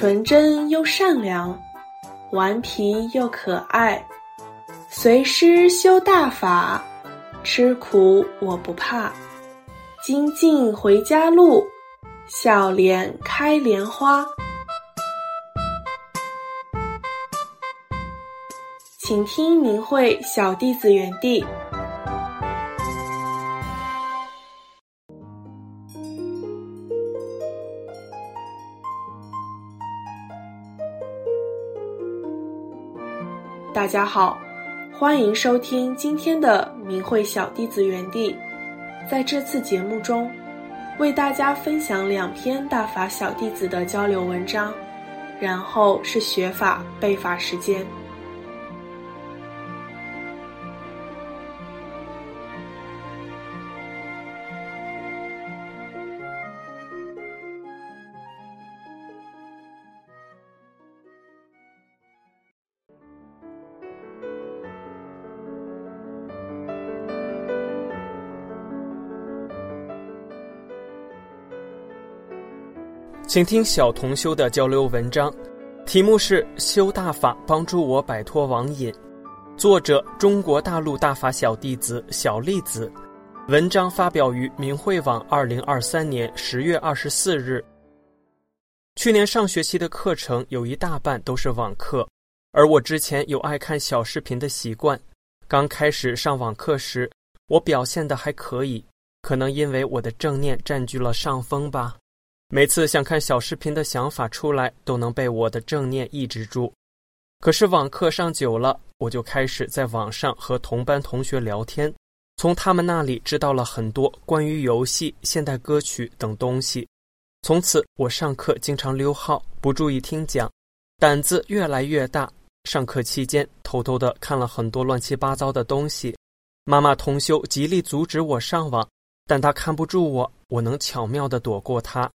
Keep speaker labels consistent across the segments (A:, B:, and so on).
A: 纯真又善良，顽皮又可爱。随师修大法，吃苦我不怕。精进回家路，笑脸开莲花。请听明慧小弟子原地。大家好，欢迎收听今天的明慧小弟子园地。在这次节目中，为大家分享两篇大法小弟子的交流文章，然后是学法背法时间。
B: 请听小同修的交流文章，题目是“修大法帮助我摆脱网瘾”，作者中国大陆大法小弟子小栗子，文章发表于明慧网，二零二三年十月二十四日。去年上学期的课程有一大半都是网课，而我之前有爱看小视频的习惯。刚开始上网课时，我表现的还可以，可能因为我的正念占据了上风吧。每次想看小视频的想法出来，都能被我的正念抑制住。可是网课上久了，我就开始在网上和同班同学聊天，从他们那里知道了很多关于游戏、现代歌曲等东西。从此，我上课经常溜号，不注意听讲，胆子越来越大。上课期间，偷偷的看了很多乱七八糟的东西。妈妈同修极力阻止我上网，但她看不住我，我能巧妙的躲过她。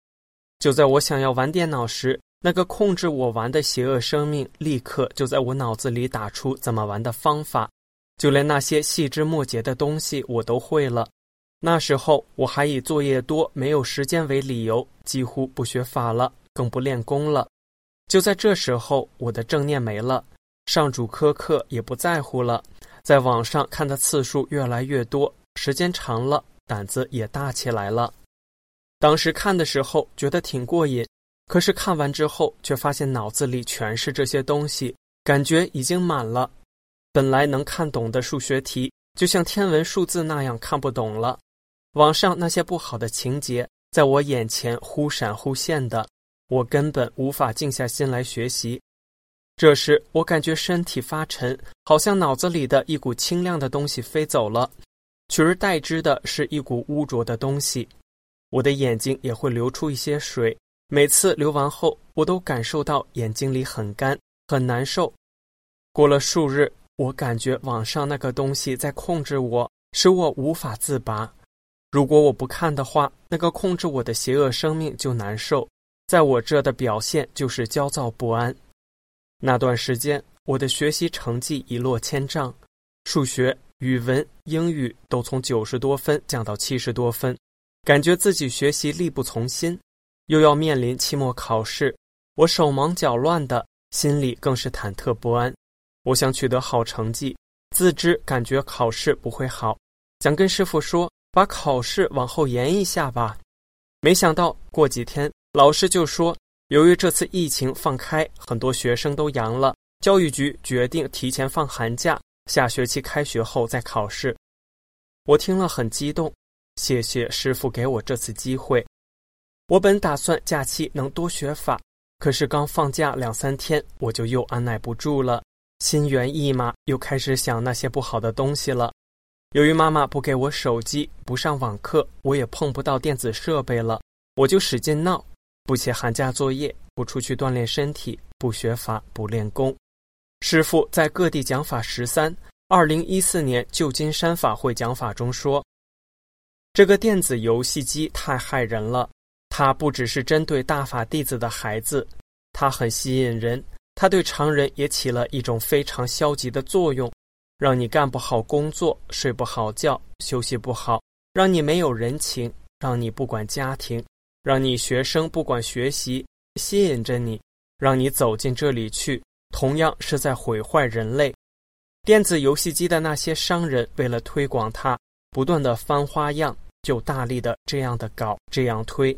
B: 就在我想要玩电脑时，那个控制我玩的邪恶生命立刻就在我脑子里打出怎么玩的方法，就连那些细枝末节的东西我都会了。那时候我还以作业多、没有时间为理由，几乎不学法了，更不练功了。就在这时候，我的正念没了，上主苛刻也不在乎了，在网上看的次数越来越多，时间长了，胆子也大起来了。当时看的时候觉得挺过瘾，可是看完之后却发现脑子里全是这些东西，感觉已经满了。本来能看懂的数学题，就像天文数字那样看不懂了。网上那些不好的情节，在我眼前忽闪忽现的，我根本无法静下心来学习。这时我感觉身体发沉，好像脑子里的一股清亮的东西飞走了，取而代之的是一股污浊的东西。我的眼睛也会流出一些水，每次流完后，我都感受到眼睛里很干，很难受。过了数日，我感觉网上那个东西在控制我，使我无法自拔。如果我不看的话，那个控制我的邪恶生命就难受，在我这的表现就是焦躁不安。那段时间，我的学习成绩一落千丈，数学、语文、英语都从九十多分降到七十多分。感觉自己学习力不从心，又要面临期末考试，我手忙脚乱的，心里更是忐忑不安。我想取得好成绩，自知感觉考试不会好，想跟师傅说把考试往后延一下吧。没想到过几天，老师就说，由于这次疫情放开，很多学生都阳了，教育局决定提前放寒假，下学期开学后再考试。我听了很激动。谢谢师傅给我这次机会。我本打算假期能多学法，可是刚放假两三天，我就又按耐不住了，心猿意马，又开始想那些不好的东西了。由于妈妈不给我手机，不上网课，我也碰不到电子设备了，我就使劲闹，不写寒假作业，不出去锻炼身体，不学法，不练功。师傅在各地讲法十三，二零一四年旧金山法会讲法中说。这个电子游戏机太害人了，它不只是针对大法弟子的孩子，它很吸引人，它对常人也起了一种非常消极的作用，让你干不好工作，睡不好觉，休息不好，让你没有人情，让你不管家庭，让你学生不管学习，吸引着你，让你走进这里去，同样是在毁坏人类。电子游戏机的那些商人为了推广它，不断的翻花样，就大力的这样的搞，这样推。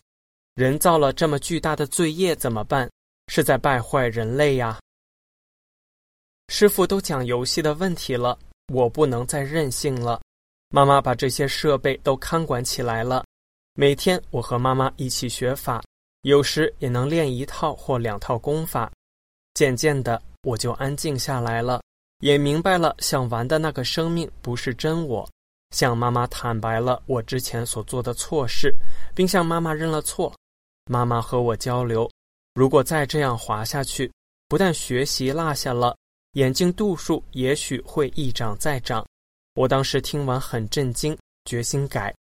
B: 人造了这么巨大的罪业怎么办？是在败坏人类呀！师傅都讲游戏的问题了，我不能再任性了。妈妈把这些设备都看管起来了。每天我和妈妈一起学法，有时也能练一套或两套功法。渐渐的，我就安静下来了。也明白了，想玩的那个生命不是真我。向妈妈坦白了我之前所做的错事，并向妈妈认了错。妈妈和我交流：如果再这样滑下去，不但学习落下了，眼睛度数也许会一涨再涨。我当时听完很震惊，决心改。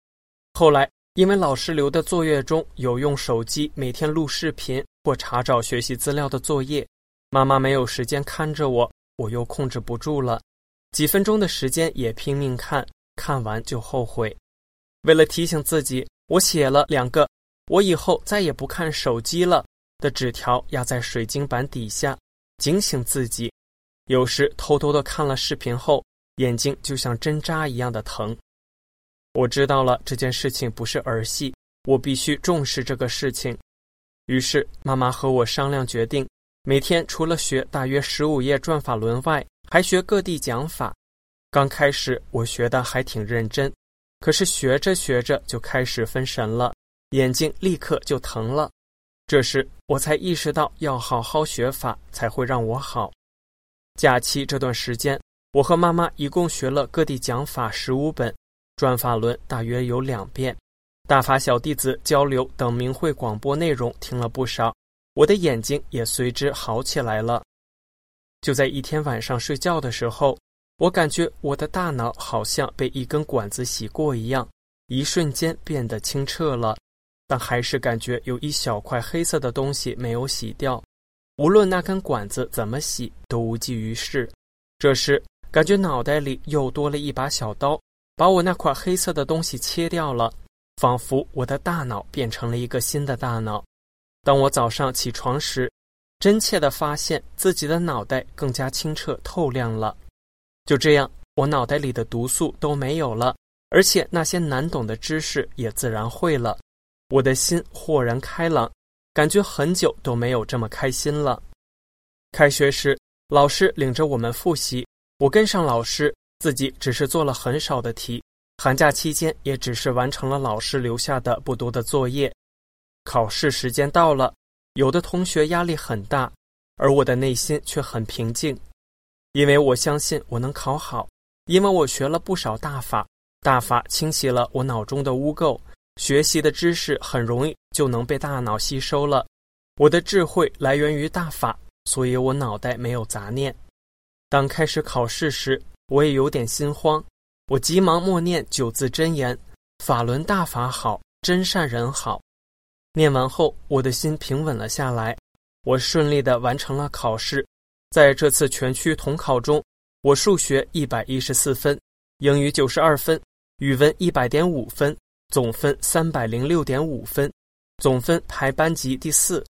B: 后来因为老师留的作业中有用手机每天录视频或查找学习资料的作业，妈妈没有时间看着我。我又控制不住了，几分钟的时间也拼命看，看完就后悔。为了提醒自己，我写了两个“我以后再也不看手机了”的纸条，压在水晶板底下，警醒自己。有时偷偷的看了视频后，眼睛就像针扎一样的疼。我知道了这件事情不是儿戏，我必须重视这个事情。于是妈妈和我商量决定。每天除了学大约十五页转法轮外，还学各地讲法。刚开始我学的还挺认真，可是学着学着就开始分神了，眼睛立刻就疼了。这时我才意识到要好好学法才会让我好。假期这段时间，我和妈妈一共学了各地讲法十五本，转法轮大约有两遍，大法小弟子交流等明慧广播内容听了不少。我的眼睛也随之好起来了。就在一天晚上睡觉的时候，我感觉我的大脑好像被一根管子洗过一样，一瞬间变得清澈了。但还是感觉有一小块黑色的东西没有洗掉，无论那根管子怎么洗都无济于事。这时，感觉脑袋里又多了一把小刀，把我那块黑色的东西切掉了，仿佛我的大脑变成了一个新的大脑。当我早上起床时，真切地发现自己的脑袋更加清澈透亮了。就这样，我脑袋里的毒素都没有了，而且那些难懂的知识也自然会了。我的心豁然开朗，感觉很久都没有这么开心了。开学时，老师领着我们复习，我跟上老师，自己只是做了很少的题。寒假期间，也只是完成了老师留下的不多的作业。考试时间到了，有的同学压力很大，而我的内心却很平静，因为我相信我能考好，因为我学了不少大法，大法清洗了我脑中的污垢，学习的知识很容易就能被大脑吸收了。我的智慧来源于大法，所以我脑袋没有杂念。当开始考试时，我也有点心慌，我急忙默念九字真言：法轮大法好，真善人好。念完后，我的心平稳了下来，我顺利的完成了考试。在这次全区统考中，我数学一百一十四分，英语九十二分，语文一百点五分，总分三百零六点五分，总分排班级第四。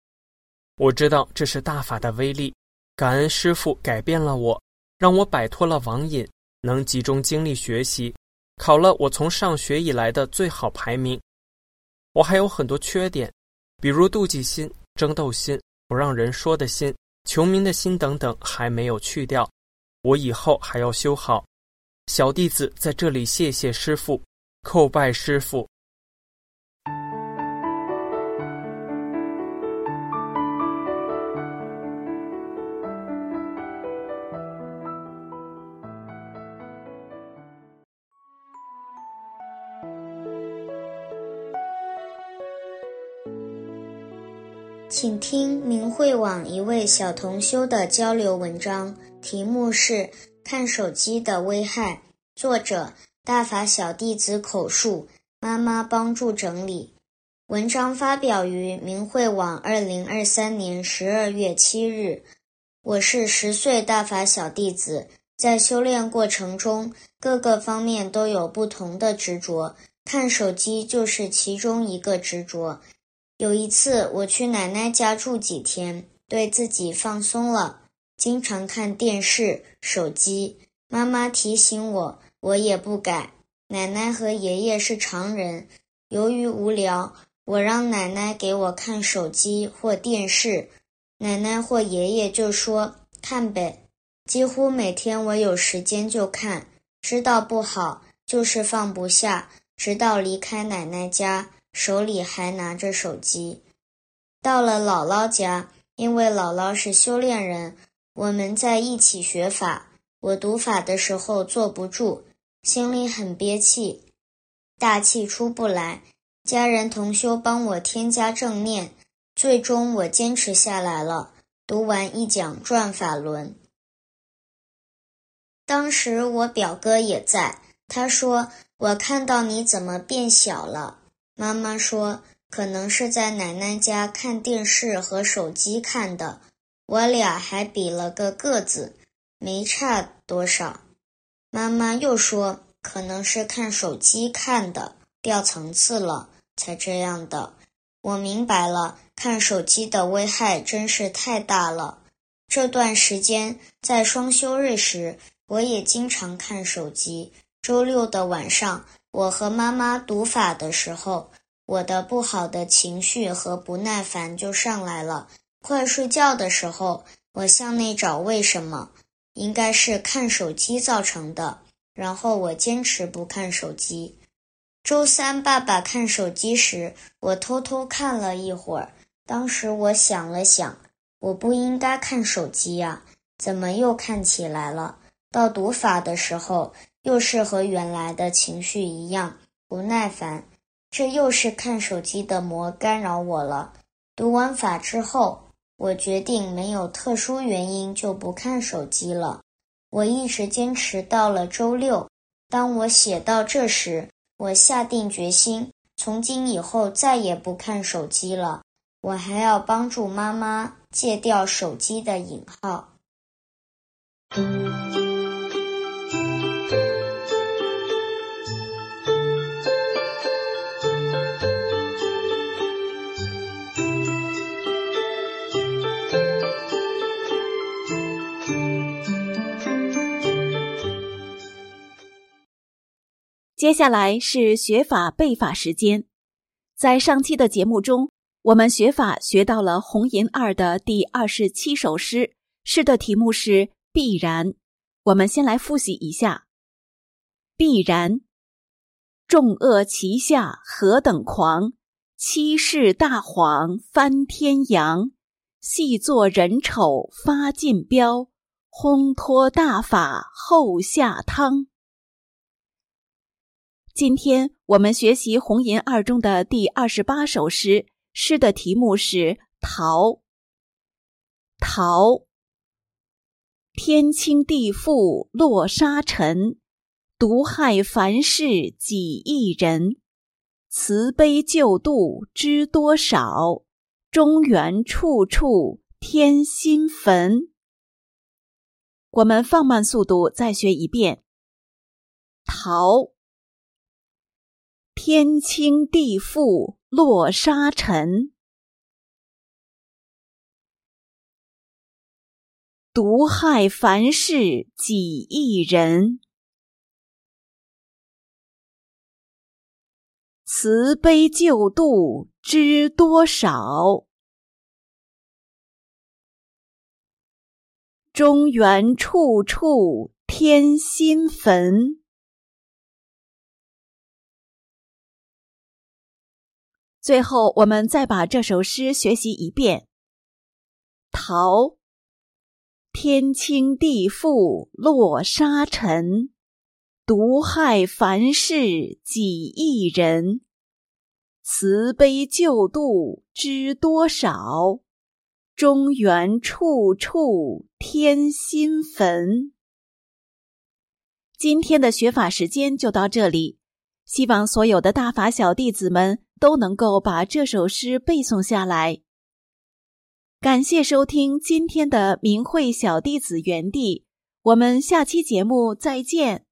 B: 我知道这是大法的威力，感恩师傅改变了我，让我摆脱了网瘾，能集中精力学习，考了我从上学以来的最好排名。我还有很多缺点，比如妒忌心、争斗心、不让人说的心、穷民的心等等，还没有去掉。我以后还要修好。小弟子在这里谢谢师傅，叩拜师傅。
C: 请听慧网一位小同修的交流文章，题目是《看手机的危害》，作者大法小弟子口述，妈妈帮助整理。文章发表于明慧网二零二三年十二月七日。我是十岁大法小弟子，在修炼过程中，各个方面都有不同的执着，看手机就是其中一个执着。有一次，我去奶奶家住几天，对自己放松了，经常看电视、手机。妈妈提醒我，我也不改。奶奶和爷爷是常人，由于无聊，我让奶奶给我看手机或电视，奶奶或爷爷就说看呗。几乎每天我有时间就看，知道不好就是放不下，直到离开奶奶家，手里还拿着手机。到了姥姥家，因为姥姥是修炼人，我们在一起学法。我读法的时候坐不住，心里很憋气，大气出不来。家人同修帮我添加正念，最终我坚持下来了。读完一讲转法轮，当时我表哥也在，他说：“我看到你怎么变小了？”妈妈说。可能是在奶奶家看电视和手机看的，我俩还比了个个子，没差多少。妈妈又说，可能是看手机看的，掉层次了才这样的。我明白了，看手机的危害真是太大了。这段时间在双休日时，我也经常看手机。周六的晚上，我和妈妈读法的时候。我的不好的情绪和不耐烦就上来了。快睡觉的时候，我向内找为什么，应该是看手机造成的。然后我坚持不看手机。周三爸爸看手机时，我偷偷看了一会儿。当时我想了想，我不应该看手机呀，怎么又看起来了？到读法的时候，又是和原来的情绪一样，不耐烦。这又是看手机的魔干扰我了。读完法之后，我决定没有特殊原因就不看手机了。我一直坚持到了周六。当我写到这时，我下定决心，从今以后再也不看手机了。我还要帮助妈妈戒掉手机的瘾号。
D: 接下来是学法背法时间，在上期的节目中，我们学法学到了红银二的第二十七首诗，诗的题目是“必然”。我们先来复习一下：“必然，众恶其下何等狂，欺世大谎翻天扬，细作人丑发尽标，烘托大法后下汤。”今天我们学习《红岩二》中的第二十八首诗，诗的题目是《桃》。桃，天清地覆落沙尘，毒害凡世几亿人。慈悲救度知多少？中原处处添新坟。我们放慢速度，再学一遍。桃。天清地覆落沙尘，毒害凡世几亿人。慈悲救度知多少？中原处处添新坟。最后，我们再把这首诗学习一遍。桃，天清地覆落沙尘，毒害凡世几亿人。慈悲救度知多少？中原处处添新坟。今天的学法时间就到这里，希望所有的大法小弟子们。都能够把这首诗背诵下来。感谢收听今天的明慧小弟子园地，我们下期节目再见。